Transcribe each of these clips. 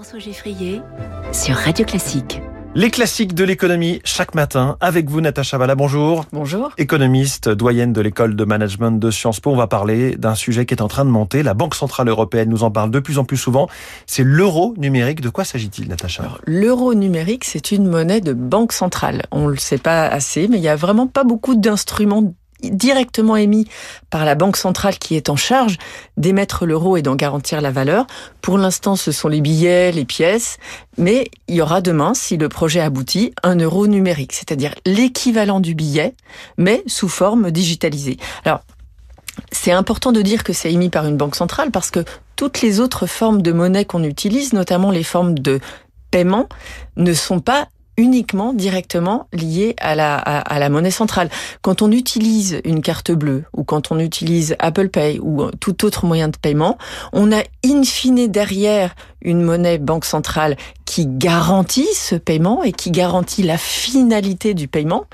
François Geffrier sur Radio Classique. Les classiques de l'économie chaque matin avec vous Natacha Valla. Bonjour. Bonjour. Économiste, doyenne de l'école de management de Sciences Po. On va parler d'un sujet qui est en train de monter. La Banque Centrale Européenne nous en parle de plus en plus souvent. C'est l'euro numérique. De quoi s'agit-il Natacha? L'euro numérique, c'est une monnaie de banque centrale. On ne le sait pas assez, mais il y a vraiment pas beaucoup d'instruments directement émis par la Banque centrale qui est en charge d'émettre l'euro et d'en garantir la valeur. Pour l'instant, ce sont les billets, les pièces, mais il y aura demain, si le projet aboutit, un euro numérique, c'est-à-dire l'équivalent du billet, mais sous forme digitalisée. Alors, c'est important de dire que c'est émis par une banque centrale parce que toutes les autres formes de monnaie qu'on utilise, notamment les formes de paiement, ne sont pas uniquement directement lié à la, à, la monnaie centrale. Quand on utilise une carte bleue ou quand on utilise Apple Pay ou tout autre moyen de paiement, on a in fine derrière une monnaie banque centrale qui garantit ce paiement et qui garantit la finalité du paiement.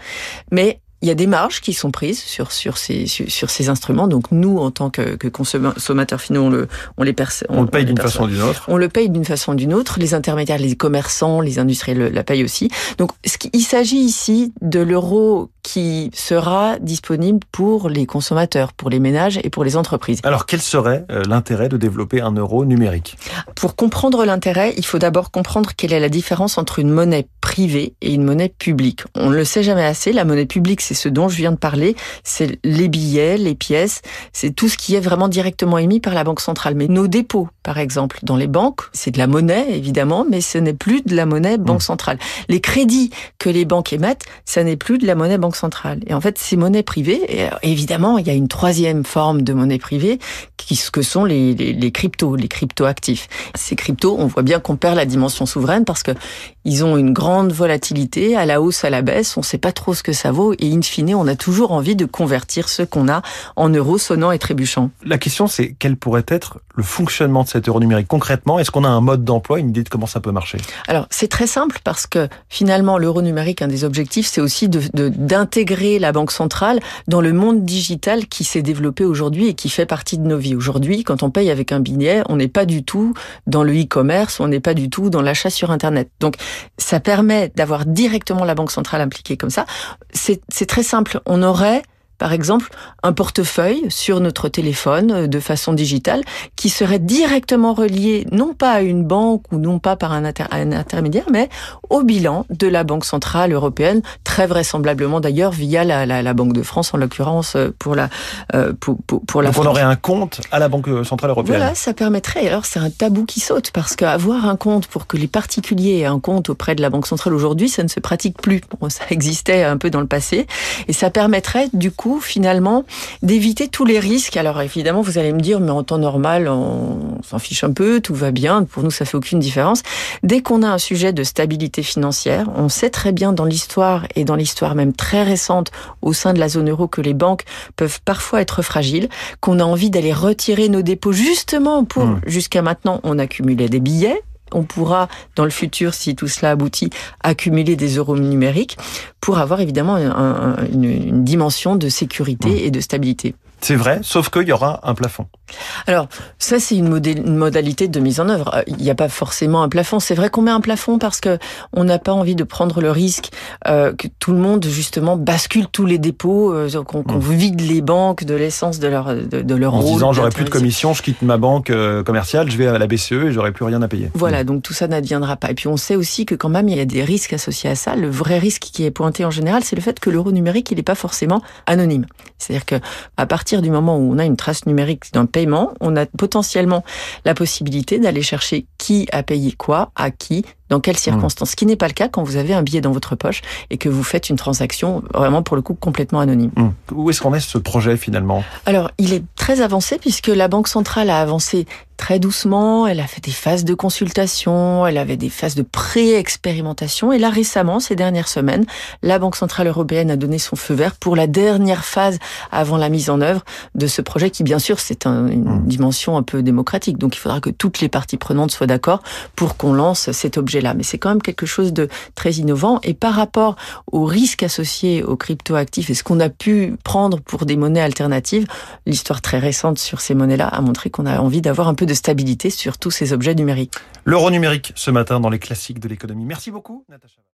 Mais il y a des marges qui sont prises sur sur ces sur, ces instruments. Donc nous, en tant que, que consommateurs finaux, on le on les on, on, le paye d'une façon ou d'une autre. On le paye d'une façon ou d'une autre. Les intermédiaires, les commerçants, les industriels la payent aussi. Donc il s'agit ici de l'euro qui sera disponible pour les consommateurs, pour les ménages et pour les entreprises. Alors quel serait euh, l'intérêt de développer un euro numérique? Pour comprendre l'intérêt, il faut d'abord comprendre quelle est la différence entre une monnaie privée et une monnaie publique. On ne le sait jamais assez. La monnaie publique, c'est ce dont je viens de parler. C'est les billets, les pièces. C'est tout ce qui est vraiment directement émis par la Banque centrale. Mais nos dépôts, par exemple, dans les banques, c'est de la monnaie, évidemment, mais ce n'est plus de la monnaie Banque mmh. centrale. Les crédits que les banques émettent, ça n'est plus de la monnaie Banque centrale. Et en fait, ces monnaies privées, et évidemment, il y a une troisième forme de monnaie privée, qui, ce que sont les, les, les cryptos, les crypto-actifs. Ces cryptos, on voit bien qu'on perd la dimension souveraine parce que ils ont une grande volatilité, à la hausse, à la baisse, on ne sait pas trop ce que ça vaut et in fine, on a toujours envie de convertir ce qu'on a en euros sonnants et trébuchants. La question, c'est quel pourrait être le fonctionnement de cet euro numérique? Concrètement Est-ce qu'on a un mode d'emploi, une idée de comment ça peut marcher? Alors, c'est très simple parce que finalement, l'euro numérique, un des objectifs, c'est aussi de, d'intégrer la banque centrale dans le monde digital qui s'est développé aujourd'hui et qui fait partie de nos vies. Aujourd'hui, quand on paye avec un billet, on n'est pas du tout dans le e-commerce, on n'est pas du tout dans l'achat sur Internet. Donc, ça permet d'avoir directement la Banque centrale impliquée comme ça, c'est très simple. On aurait par exemple, un portefeuille sur notre téléphone euh, de façon digitale qui serait directement relié non pas à une banque ou non pas par un, intermédiaire, mais au bilan de la Banque centrale européenne, très vraisemblablement d'ailleurs via la, la, la, Banque de France en l'occurrence euh, pour la euh, pour, pour, pour la. Donc on aurait un compte à la Banque centrale européenne. Voilà, ça permettrait. Alors c'est un tabou qui saute parce qu'avoir un compte pour que les particuliers aient un compte auprès de la Banque centrale aujourd'hui, ça ne se pratique plus. Bon, ça existait un peu dans le passé et ça permettrait du coup finalement, d'éviter tous les risques. Alors évidemment, vous allez me dire, mais en temps normal, on s'en fiche un peu, tout va bien, pour nous, ça fait aucune différence. Dès qu'on a un sujet de stabilité financière, on sait très bien dans l'histoire et dans l'histoire même très récente au sein de la zone euro que les banques peuvent parfois être fragiles, qu'on a envie d'aller retirer nos dépôts justement pour, mmh. jusqu'à maintenant, on accumulait des billets, on pourra, dans le futur, si tout cela aboutit, accumuler des euros numériques pour avoir évidemment une, dimension de sécurité mmh. et de stabilité. C'est vrai, sauf qu'il y aura un plafond. Alors, ça, c'est une, modalité de mise en œuvre. Euh, il n'y a pas forcément un plafond. C'est vrai qu'on met un plafond parce que on n'a pas envie de prendre le risque euh, que tout le monde, justement, bascule tous les dépôts, euh, qu'on mmh. vide les banques de l'essence de leur, de, de leur en disant, j'aurai plus de commission, je quitte ma banque commerciale, je vais à la BCE et j'aurai plus rien à payer. Voilà, mmh. donc tout ça n'adviendra pas. Et puis, on sait aussi que quand même, il y a des risques associés à ça. Le vrai risque qui est pointé en général, c'est le fait que l'euro numérique, il n'est pas forcément anonyme. C'est-à-dire que à partir du moment où on a une trace numérique d'un paiement, on a potentiellement la possibilité d'aller chercher qui a payé quoi, à qui, dans quelles circonstances. Ce qui n'est pas le cas quand vous avez un billet dans votre poche et que vous faites une transaction vraiment pour le coup complètement anonyme. Mmh. Où est-ce qu'on est ce projet finalement? Alors, il est très avancé puisque la Banque centrale a avancé très doucement, elle a fait des phases de consultation, elle avait des phases de pré-expérimentation. Et là, récemment, ces dernières semaines, la Banque Centrale Européenne a donné son feu vert pour la dernière phase avant la mise en œuvre de ce projet qui, bien sûr, c'est une hmm. dimension un peu démocratique. Donc, il faudra que toutes les parties prenantes soient d'accord pour qu'on lance cet objet-là. Mais c'est quand même quelque chose de très innovant. Et par rapport aux risques associés aux cryptoactifs et ce qu'on a pu prendre pour des monnaies alternatives, l'histoire très récente sur ces monnaies-là a montré qu'on a envie d'avoir un peu de stabilité sur tous ces objets numériques. L'euro numérique ce matin dans les classiques de l'économie. Merci beaucoup, Natacha.